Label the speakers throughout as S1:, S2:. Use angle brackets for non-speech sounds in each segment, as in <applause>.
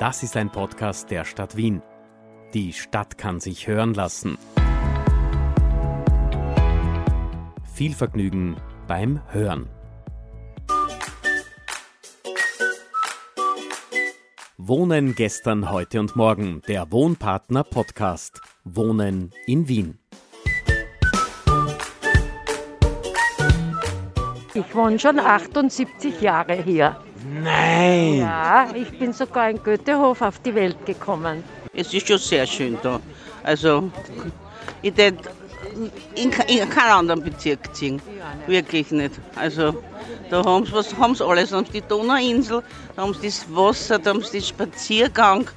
S1: Das ist ein Podcast der Stadt Wien. Die Stadt kann sich hören lassen. Viel Vergnügen beim Hören. Wohnen gestern, heute und morgen. Der Wohnpartner Podcast. Wohnen in Wien.
S2: Ich wohne schon 78 Jahre hier.
S1: Nein!
S2: Ja, ich bin sogar in Goethehof auf die Welt gekommen.
S3: Es ist schon sehr schön da. Also, ich tät in, in keinen anderen Bezirk ziehen. Wirklich nicht. Also, da haben sie was, haben's alles. Da haben sie die Donauinsel, da haben sie das Wasser, da haben sie den Spaziergang.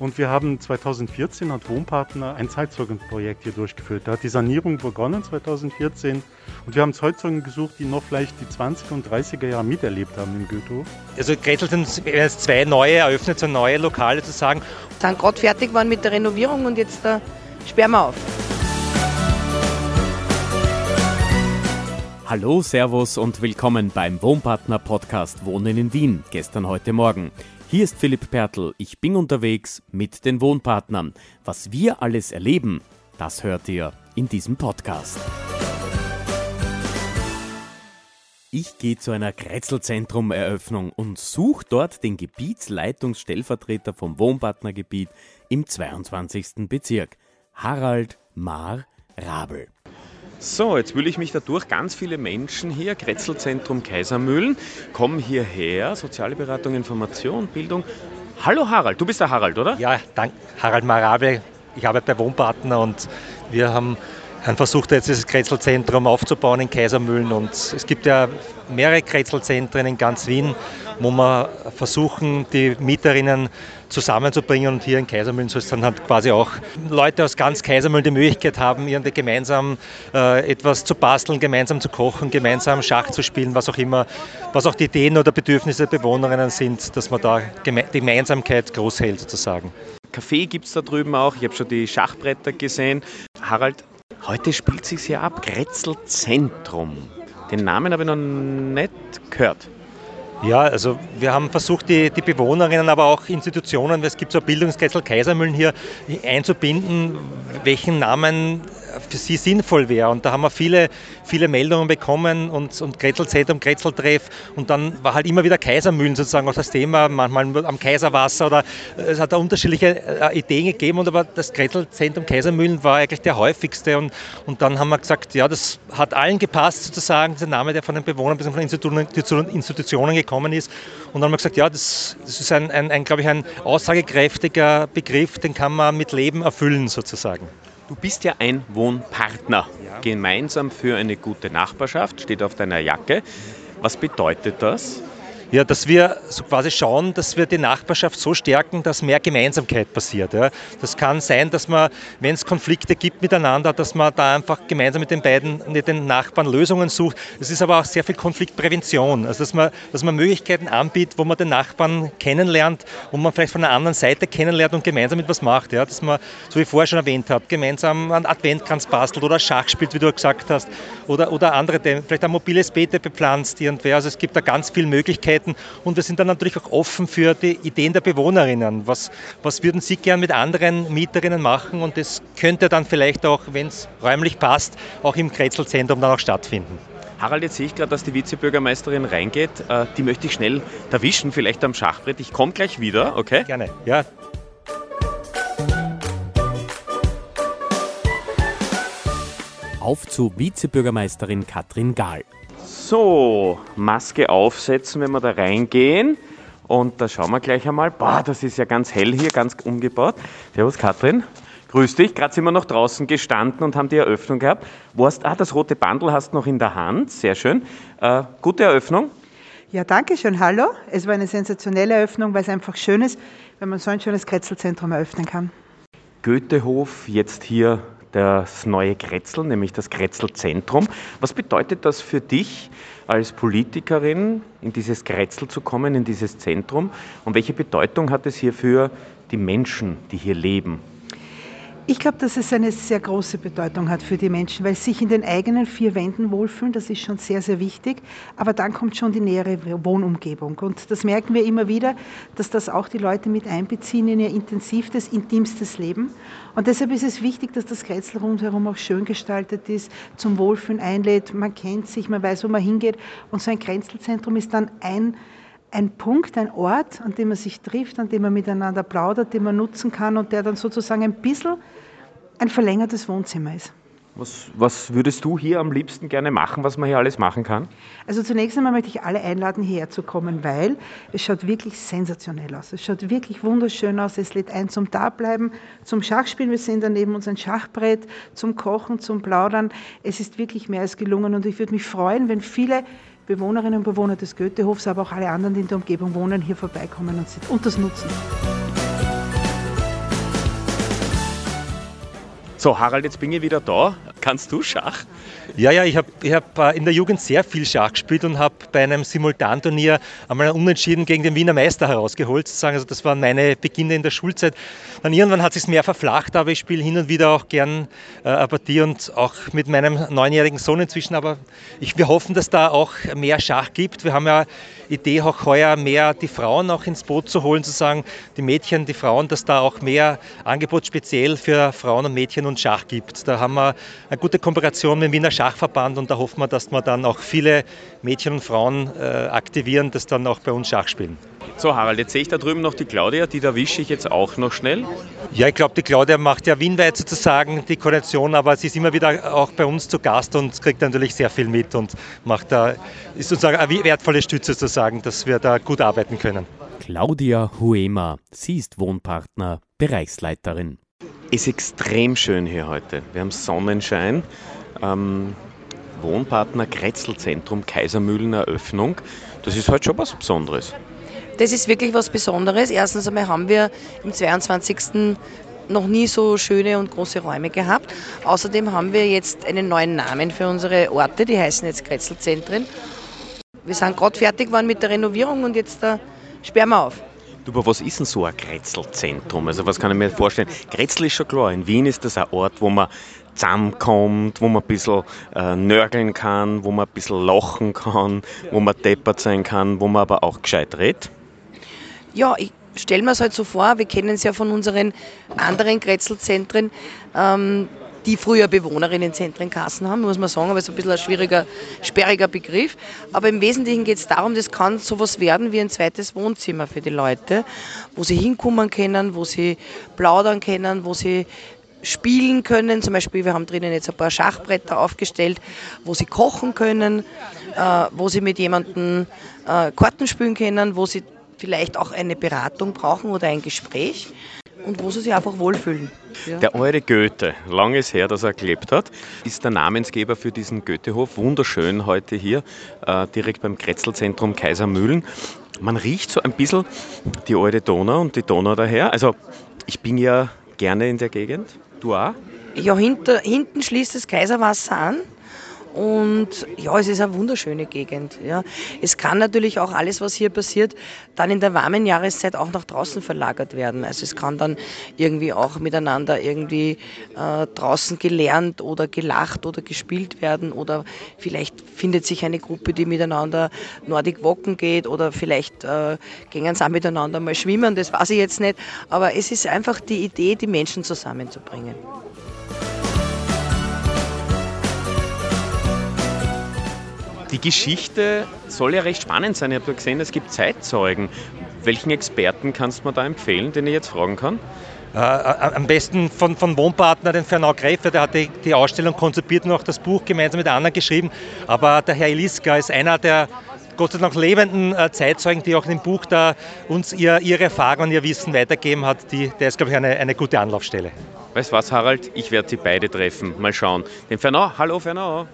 S4: Und wir haben 2014 hat Wohnpartner ein Zeitzeugenprojekt hier durchgeführt. Da hat die Sanierung begonnen 2014 und wir haben Zeitzeugen gesucht, die noch vielleicht die 20er und 30er Jahre miterlebt haben in Goethe.
S5: Also Gretel sind jetzt zwei neue eröffnet, so neue Lokale zu sagen.
S6: sind gerade fertig geworden mit der Renovierung und jetzt äh, sperren wir auf.
S1: Hallo, Servus und willkommen beim Wohnpartner Podcast Wohnen in Wien. Gestern, heute Morgen. Hier ist Philipp Pertl. Ich bin unterwegs mit den Wohnpartnern. Was wir alles erleben, das hört ihr in diesem Podcast. Ich gehe zu einer Kretzelzentrum-Eröffnung und suche dort den Gebietsleitungsstellvertreter vom Wohnpartnergebiet im 22. Bezirk, Harald Mar Rabel.
S7: So, jetzt will ich mich dadurch. Ganz viele Menschen hier, Kretzelzentrum Kaisermühlen, kommen hierher. Soziale Beratung, Information, Bildung. Hallo Harald, du bist der Harald, oder?
S5: Ja, dank Harald Marable. Ich arbeite bei Wohnpartner und wir haben haben versucht, jetzt dieses Kretzelzentrum aufzubauen in Kaisermühlen. Und es gibt ja mehrere Kretzelzentren in ganz Wien, wo wir versuchen, die Mieterinnen zusammenzubringen. Und hier in Kaisermühlen soll es dann halt quasi auch Leute aus ganz Kaisermühlen die Möglichkeit haben, irgendwie gemeinsam äh, etwas zu basteln, gemeinsam zu kochen, gemeinsam Schach zu spielen, was auch immer, was auch die Ideen oder Bedürfnisse der Bewohnerinnen sind, dass man da geme die Gemeinsamkeit groß hält sozusagen.
S7: Kaffee gibt es da drüben auch. Ich habe schon die Schachbretter gesehen. Harald, heute spielt sich hier ab. Kretzelzentrum. Den Namen habe ich noch nicht gehört.
S5: Ja, also wir haben versucht, die, die Bewohnerinnen, aber auch Institutionen, es gibt so ein Bildungskretzel Kaisermühlen hier, einzubinden, welchen Namen für sie sinnvoll wäre. Und da haben wir viele, viele Meldungen bekommen und, und Kretzelzentrum, Kretzeltreff und dann war halt immer wieder Kaisermühlen sozusagen auch das Thema, manchmal am Kaiserwasser oder es hat da unterschiedliche äh, Ideen gegeben, und aber das Kretzelzentrum Kaisermühlen war eigentlich der häufigste und, und dann haben wir gesagt, ja, das hat allen gepasst sozusagen, dieser Name, der von den Bewohnern bis von den Institutionen, Institutionen gekommen ist. Und dann haben wir gesagt, ja, das, das ist ein, ein, ein, glaube ich, ein aussagekräftiger Begriff, den kann man mit Leben erfüllen sozusagen.
S7: Du bist ja ein Wohnpartner. Gemeinsam für eine gute Nachbarschaft, steht auf deiner Jacke. Was bedeutet das?
S5: Ja, dass wir so quasi schauen, dass wir die Nachbarschaft so stärken, dass mehr Gemeinsamkeit passiert. Ja. Das kann sein, dass man, wenn es Konflikte gibt miteinander, dass man da einfach gemeinsam mit den beiden, mit den Nachbarn Lösungen sucht. Es ist aber auch sehr viel Konfliktprävention. Also dass man, dass man Möglichkeiten anbietet, wo man den Nachbarn kennenlernt, wo man vielleicht von der anderen Seite kennenlernt und gemeinsam etwas macht. Ja. Dass man, so wie ich vorher schon erwähnt habe, gemeinsam einen Adventkranz bastelt oder Schach spielt, wie du gesagt hast, oder, oder andere Themen, vielleicht ein mobiles Beete bepflanzt irgendwer. Also es gibt da ganz viele Möglichkeiten und wir sind dann natürlich auch offen für die Ideen der Bewohnerinnen. Was, was würden Sie gern mit anderen Mieterinnen machen? Und das könnte dann vielleicht auch, wenn es räumlich passt, auch im Kretzelzentrum dann auch stattfinden.
S7: Harald, jetzt sehe ich gerade, dass die Vizebürgermeisterin reingeht. Äh, Die möchte ich schnell erwischen, vielleicht am Schachbrett. Ich komme gleich wieder, okay?
S5: Gerne, ja.
S1: Auf zu Vizebürgermeisterin Katrin Gahl.
S7: So, Maske aufsetzen, wenn wir da reingehen. Und da schauen wir gleich einmal. Boah, das ist ja ganz hell hier, ganz umgebaut. Servus Katrin. Grüß dich. Gerade sind wir noch draußen gestanden und haben die Eröffnung gehabt. Wo hast, ah, das rote Bandel hast du noch in der Hand. Sehr schön. Äh, gute Eröffnung.
S8: Ja, danke schön. Hallo. Es war eine sensationelle Eröffnung, weil es einfach schön ist, wenn man so ein schönes Kretzelzentrum eröffnen kann.
S7: Goethehof, jetzt hier das neue Kretzel, nämlich das Kretzelzentrum. Was bedeutet das für dich als Politikerin, in dieses Kretzel zu kommen, in dieses Zentrum? Und welche Bedeutung hat es hier für die Menschen, die hier leben?
S8: Ich glaube, dass es eine sehr große Bedeutung hat für die Menschen, weil sich in den eigenen vier Wänden wohlfühlen, das ist schon sehr, sehr wichtig. Aber dann kommt schon die nähere Wohnumgebung. Und das merken wir immer wieder, dass das auch die Leute mit einbeziehen in ihr intensivstes, intimstes Leben. Und deshalb ist es wichtig, dass das Kretzel rundherum auch schön gestaltet ist, zum Wohlfühlen einlädt. Man kennt sich, man weiß, wo man hingeht. Und so ein Kretzelzentrum ist dann ein ein Punkt, ein Ort, an dem man sich trifft, an dem man miteinander plaudert, den man nutzen kann und der dann sozusagen ein bisschen ein verlängertes Wohnzimmer ist.
S7: Was, was, würdest du hier am liebsten gerne machen, was man hier alles machen kann?
S8: Also zunächst einmal möchte ich alle einladen, hierher zu kommen, weil es schaut wirklich sensationell aus. Es schaut wirklich wunderschön aus. Es lädt ein zum Dableiben, zum Schachspielen. Wir sehen daneben uns ein Schachbrett, zum Kochen, zum Plaudern. Es ist wirklich mehr als gelungen und ich würde mich freuen, wenn viele Bewohnerinnen und Bewohner des Goethehofs, aber auch alle anderen, die in der Umgebung wohnen, hier vorbeikommen und, und das nutzen.
S7: So, Harald, jetzt bin ich wieder da. Kannst du Schach?
S5: Ja, ja, ich habe ich hab äh, in der Jugend sehr viel Schach gespielt und habe bei einem Simultanturnier einmal einen Unentschieden gegen den Wiener Meister herausgeholt. Sozusagen. Also das waren meine Beginne in der Schulzeit. Dann irgendwann hat es sich mehr verflacht, aber ich spiele hin und wieder auch gern äh, eine Partie und auch mit meinem neunjährigen Sohn inzwischen. Aber ich, wir hoffen, dass da auch mehr Schach gibt. Wir haben ja Idee, auch heuer mehr die Frauen auch ins Boot zu holen, zu sagen, die Mädchen, die Frauen, dass da auch mehr Angebot speziell für Frauen und Mädchen und Schach gibt. Da haben wir eine gute Kooperation mit dem Wiener Schachverband und da hoffen wir, dass wir dann auch viele Mädchen und Frauen äh, aktivieren, dass dann auch bei uns Schach spielen.
S7: So, Harald, jetzt sehe ich da drüben noch die Claudia, die erwische ich jetzt auch noch schnell.
S5: Ja, ich glaube, die Claudia macht ja wienweit sozusagen die Koordination, aber sie ist immer wieder auch bei uns zu Gast und kriegt natürlich sehr viel mit und macht da, ist sozusagen eine wertvolle Stütze sozusagen, dass wir da gut arbeiten können.
S1: Claudia Huema, sie ist Wohnpartner, Bereichsleiterin.
S7: Ist extrem schön hier heute. Wir haben Sonnenschein. Ähm, Wohnpartner Kretzelzentrum Kaisermühlen Eröffnung. Das ist heute schon was Besonderes.
S6: Das ist wirklich was Besonderes. Erstens einmal haben wir im 22 noch nie so schöne und große Räume gehabt. Außerdem haben wir jetzt einen neuen Namen für unsere Orte, die heißen jetzt Kretzelzentren. Wir sind gerade fertig geworden mit der Renovierung und jetzt da sperren wir auf.
S7: Du, aber was ist denn so ein Kretzelzentrum? Also was kann ich mir vorstellen? Kretzel ist schon klar, in Wien ist das ein Ort, wo man zusammenkommt, wo man ein bisschen äh, nörgeln kann, wo man ein bisschen lachen kann, wo man deppert sein kann, wo man aber auch gescheit redet.
S6: Ja, ich stelle mir es halt so vor, wir kennen es ja von unseren anderen Kretzelzentren, ähm, die früher Bewohnerinnenzentrenkassen haben, muss man sagen, aber es ist ein bisschen ein schwieriger, sperriger Begriff. Aber im Wesentlichen geht es darum, das kann sowas werden wie ein zweites Wohnzimmer für die Leute, wo sie hinkommen können, wo sie plaudern können, wo sie spielen können. Zum Beispiel, wir haben drinnen jetzt ein paar Schachbretter aufgestellt, wo sie kochen können, äh, wo sie mit jemandem äh, Karten spielen können, wo sie vielleicht auch eine Beratung brauchen oder ein Gespräch und wo sie sich einfach wohlfühlen.
S7: Ja. Der eure Goethe, lang ist her, dass er gelebt hat, ist der Namensgeber für diesen Goethehof. Wunderschön heute hier, äh, direkt beim Kretzelzentrum Kaisermühlen. Man riecht so ein bisschen die alte Donau und die Donau daher. Also ich bin ja gerne in der Gegend. Du auch?
S6: Ja, hinter, hinten schließt das Kaiserwasser an. Und ja, es ist eine wunderschöne Gegend. Ja. Es kann natürlich auch alles, was hier passiert, dann in der warmen Jahreszeit auch nach draußen verlagert werden. Also es kann dann irgendwie auch miteinander irgendwie äh, draußen gelernt oder gelacht oder gespielt werden oder vielleicht findet sich eine Gruppe, die miteinander Nordic Walken geht oder vielleicht äh, gehen sie auch miteinander mal schwimmen, das weiß ich jetzt nicht. Aber es ist einfach die Idee, die Menschen zusammenzubringen.
S7: Die Geschichte soll ja recht spannend sein. Ich habe gesehen, es gibt Zeitzeugen. Welchen Experten kannst du mir da empfehlen, den ich jetzt fragen kann?
S5: Äh, am besten von, von Wohnpartner, den Fernau Gräfe, der hat die, die Ausstellung konzipiert und auch das Buch gemeinsam mit anderen geschrieben. Aber der Herr Eliska ist einer der Gott sei Dank lebenden äh, Zeitzeugen, die auch in dem Buch da uns ihr, ihre Erfahrungen und ihr Wissen weitergeben hat. Die, der ist, glaube ich, eine, eine gute Anlaufstelle.
S7: Weißt du was, Harald? Ich werde sie beide treffen. Mal schauen. Den Fernau, hallo Fernau.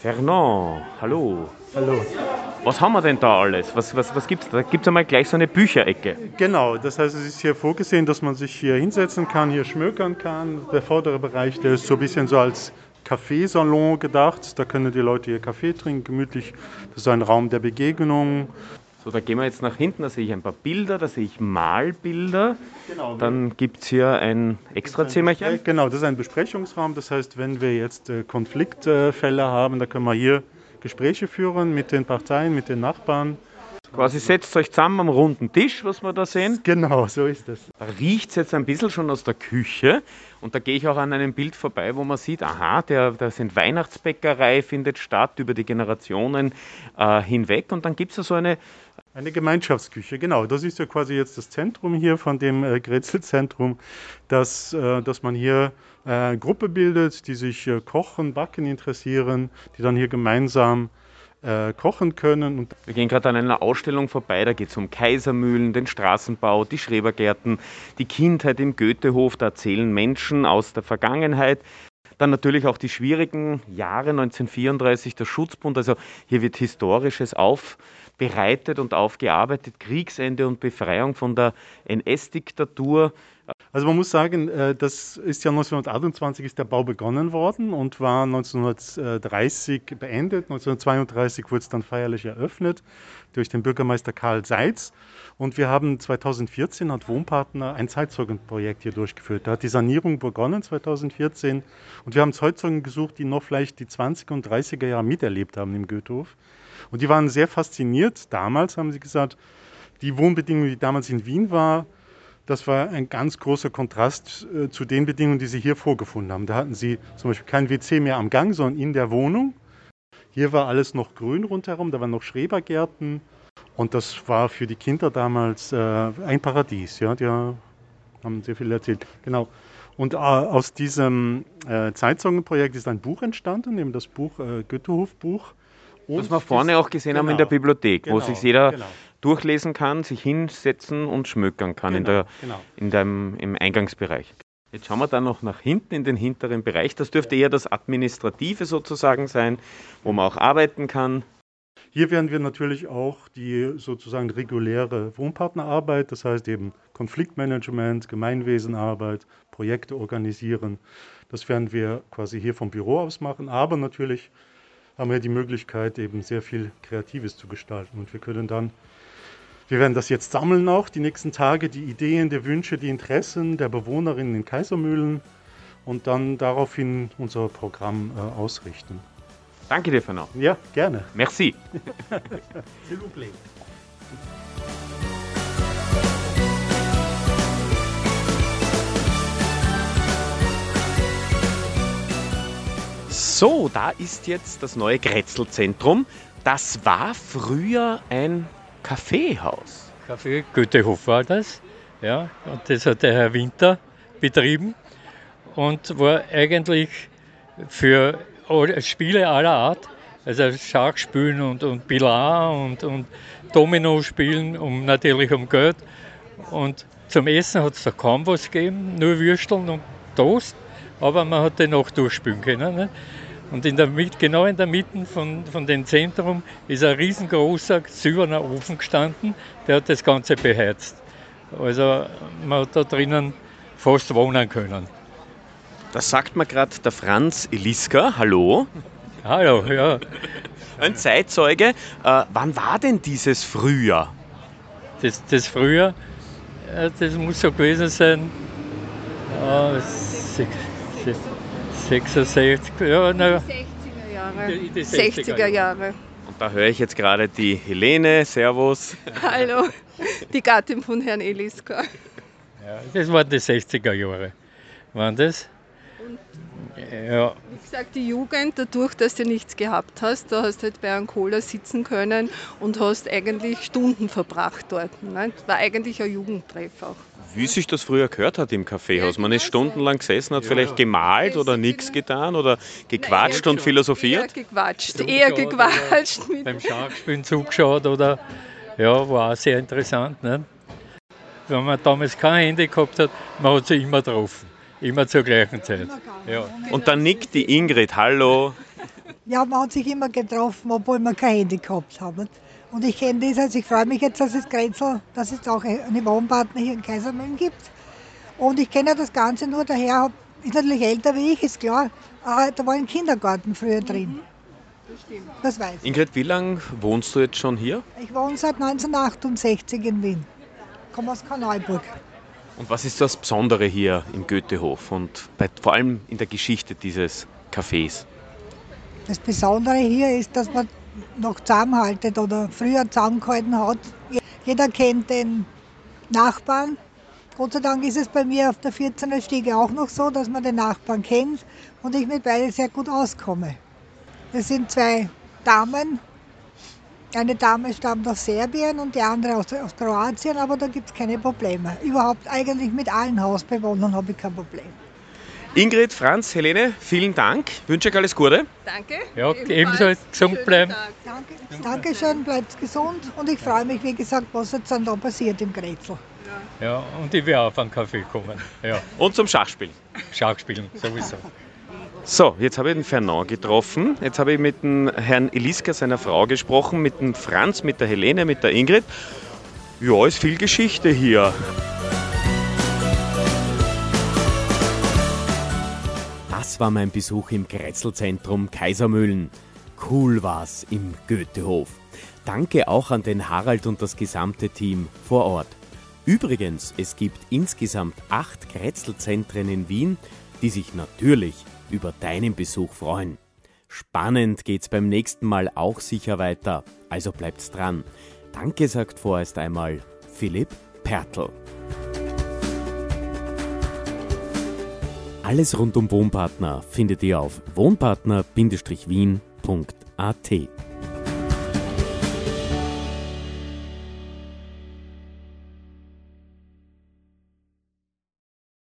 S7: Fernand, hallo.
S4: Hallo.
S7: Was haben wir denn da alles? Was, was, was gibt es da? Da gibt es einmal gleich so eine Bücherecke.
S4: Genau, das heißt, es ist hier vorgesehen, dass man sich hier hinsetzen kann, hier schmökern kann. Der vordere Bereich, der ist so ein bisschen so als Kaffeesalon gedacht. Da können die Leute hier Kaffee trinken, gemütlich. Das ist ein Raum der Begegnung.
S7: So, da gehen wir jetzt nach hinten, da sehe ich ein paar Bilder, da sehe ich Malbilder. Genau. Dann gibt es hier ein Extrazimmerchen.
S4: Genau, das ist ein Besprechungsraum. Das heißt, wenn wir jetzt äh, Konfliktfälle haben, da können wir hier Gespräche führen mit den Parteien, mit den Nachbarn.
S7: Quasi setzt euch zusammen am runden Tisch, was wir da sehen.
S4: Genau, so ist es.
S7: Da riecht es jetzt ein bisschen schon aus der Küche. Und da gehe ich auch an einem Bild vorbei, wo man sieht, aha, der, da sind Weihnachtsbäckerei, findet statt über die Generationen äh, hinweg. Und dann gibt es ja so eine.
S4: Eine Gemeinschaftsküche, genau. Das ist ja quasi jetzt das Zentrum hier von dem äh, Grätzelzentrum, dass, äh, dass man hier äh, Gruppe bildet, die sich äh, Kochen, Backen interessieren, die dann hier gemeinsam äh, kochen können.
S7: Wir gehen gerade an einer Ausstellung vorbei, da geht es um Kaisermühlen, den Straßenbau, die Schrebergärten, die Kindheit im Goethehof, da erzählen Menschen aus der Vergangenheit. Dann natürlich auch die schwierigen Jahre 1934, der Schutzbund, also hier wird Historisches aufbereitet und aufgearbeitet, Kriegsende und Befreiung von der NS-Diktatur.
S4: Also man muss sagen, äh, das ist ja 1928 ist der Bau begonnen worden und war 1930 beendet. 1932 wurde es dann feierlich eröffnet durch den Bürgermeister Karl Seitz. Und wir haben 2014 hat Wohnpartner ein Zeitzeugenprojekt hier durchgeführt. Da hat die Sanierung begonnen 2014 und wir haben Zeitzeugen gesucht, die noch vielleicht die 20er und 30er Jahre miterlebt haben im Goethehof. Und die waren sehr fasziniert. Damals haben sie gesagt, die Wohnbedingungen, die damals in Wien waren, das war ein ganz großer Kontrast äh, zu den Bedingungen, die Sie hier vorgefunden haben. Da hatten Sie zum Beispiel kein WC mehr am Gang, sondern in der Wohnung. Hier war alles noch grün rundherum, da waren noch Schrebergärten. Und das war für die Kinder damals äh, ein Paradies. Ja, die haben sehr viel erzählt. Genau. Und äh, aus diesem äh, Zeitzeugenprojekt ist ein Buch entstanden, eben das Buch äh, Goethehof-Buch.
S7: Was wir vorne auch gesehen genau. haben in der genau. Bibliothek, genau. wo sich jeder genau durchlesen kann, sich hinsetzen und schmökern kann genau, in der, genau. in dem, im Eingangsbereich. Jetzt schauen wir dann noch nach hinten in den hinteren Bereich. Das dürfte eher das Administrative sozusagen sein, wo man auch arbeiten kann.
S4: Hier werden wir natürlich auch die sozusagen reguläre Wohnpartnerarbeit, das heißt eben Konfliktmanagement, Gemeinwesenarbeit, Projekte organisieren. Das werden wir quasi hier vom Büro aus machen, aber natürlich haben wir die Möglichkeit, eben sehr viel Kreatives zu gestalten. Und wir können dann wir werden das jetzt sammeln auch die nächsten Tage, die Ideen, die Wünsche, die Interessen der Bewohnerinnen in Kaisermühlen und dann daraufhin unser Programm äh, ausrichten.
S7: Danke dir, Fernand.
S4: Ja, gerne.
S7: Merci. <laughs> So, da ist jetzt das neue Grätzelzentrum. Das war früher ein Kaffeehaus.
S9: Kaffee Goethehof war das. Ja, und das hat der Herr Winter betrieben und war eigentlich für Spiele aller Art, also Schachspielen und, und Billard und, und Domino spielen, um, natürlich um Geld. Und zum Essen hat es da kaum was gegeben, nur Würsteln und Toast, aber man hat den auch durchspielen können. Ne? Und in der, genau in der Mitte von, von dem Zentrum ist ein riesengroßer silberner Ofen gestanden, der hat das Ganze beheizt. Also man hat da drinnen fast wohnen können.
S7: Das sagt mir gerade der Franz Eliska. Hallo.
S9: Hallo, ja.
S7: Ein Zeitzeuge. Äh, wann war denn dieses Frühjahr?
S9: Das, das Frühjahr, äh, das muss so gewesen sein, äh, 66, ja,
S10: na, 60er Jahre. Die, die 60er, 60er Jahre.
S7: Und da höre ich jetzt gerade die Helene. Servus. <laughs>
S10: Hallo, die Gattin von Herrn Eliska.
S9: Ja, das waren die 60er Jahre. Waren das?
S10: Ja. Ich sage die Jugend, dadurch, dass du nichts gehabt hast, da hast du halt bei einem Cola sitzen können und hast eigentlich Stunden verbracht dort. Ne? Das war eigentlich ein Jugendtreff auch
S7: wie sich das früher gehört hat im Kaffeehaus. Man ist stundenlang gesessen, hat vielleicht gemalt oder nichts getan oder gequatscht und philosophiert.
S10: Eher gequatscht, eher gequatscht.
S9: Beim <laughs> Schachspielen zugeschaut oder ja, war auch sehr interessant. Ne? Wenn man damals kein Handy gehabt hat, man hat sie immer getroffen. Immer zur gleichen Zeit. Ja.
S7: Und dann nickt die Ingrid, hallo.
S11: Ja, man hat sich immer getroffen, obwohl man kein Handy gehabt hat. Und ich kenne das, also ich freue mich jetzt, dass es Grenzel, dass es auch einen Wohnpartner hier in Kaisermühlen gibt. Und ich kenne das Ganze nur daher, ist natürlich älter wie ich, ist klar. Aber da war ein Kindergarten früher drin. Das stimmt. Das weiß ich.
S7: Ingrid, wie lange wohnst du jetzt schon hier?
S11: Ich wohne seit 1968 in Wien. Ich komme aus Karneuburg.
S7: Und was ist das Besondere hier im Goethehof und bei, vor allem in der Geschichte dieses Cafés?
S11: Das Besondere hier ist, dass man noch zusammenhaltet oder früher zusammengehalten hat. Jeder kennt den Nachbarn. Gott sei Dank ist es bei mir auf der 14er Stiege auch noch so, dass man den Nachbarn kennt und ich mit beiden sehr gut auskomme. Das sind zwei Damen. Eine Dame stammt aus Serbien und die andere aus, aus Kroatien, aber da gibt es keine Probleme. Überhaupt eigentlich mit allen Hausbewohnern habe ich kein Problem.
S7: Ingrid, Franz, Helene, vielen Dank. Wünsche euch alles Gute.
S10: Danke.
S9: Ja, ebenso gesund bleiben.
S11: Danke, Dankeschön, bleibt gesund und ich freue mich, wie gesagt, was jetzt dann da passiert im Grätzl.
S9: Ja, und ich werde auf einen Kaffee kommen. Ja.
S7: Und zum Schachspielen.
S9: Schachspielen, sowieso.
S7: So, jetzt habe ich den Fernand getroffen. Jetzt habe ich mit dem Herrn Eliska, seiner Frau, gesprochen, mit dem Franz, mit der Helene, mit der Ingrid. Ja, ist viel Geschichte hier. Das war mein Besuch im Kretzelzentrum Kaisermühlen. Cool war's im Goethehof. Danke auch an den Harald und das gesamte Team vor Ort. Übrigens, es gibt insgesamt acht Kretzelzentren in Wien, die sich natürlich über deinen Besuch freuen. Spannend geht's beim nächsten Mal auch sicher weiter, also bleibt's dran. Danke sagt vorerst einmal Philipp Pertl. Alles rund um Wohnpartner findet ihr auf wohnpartner-wien.at.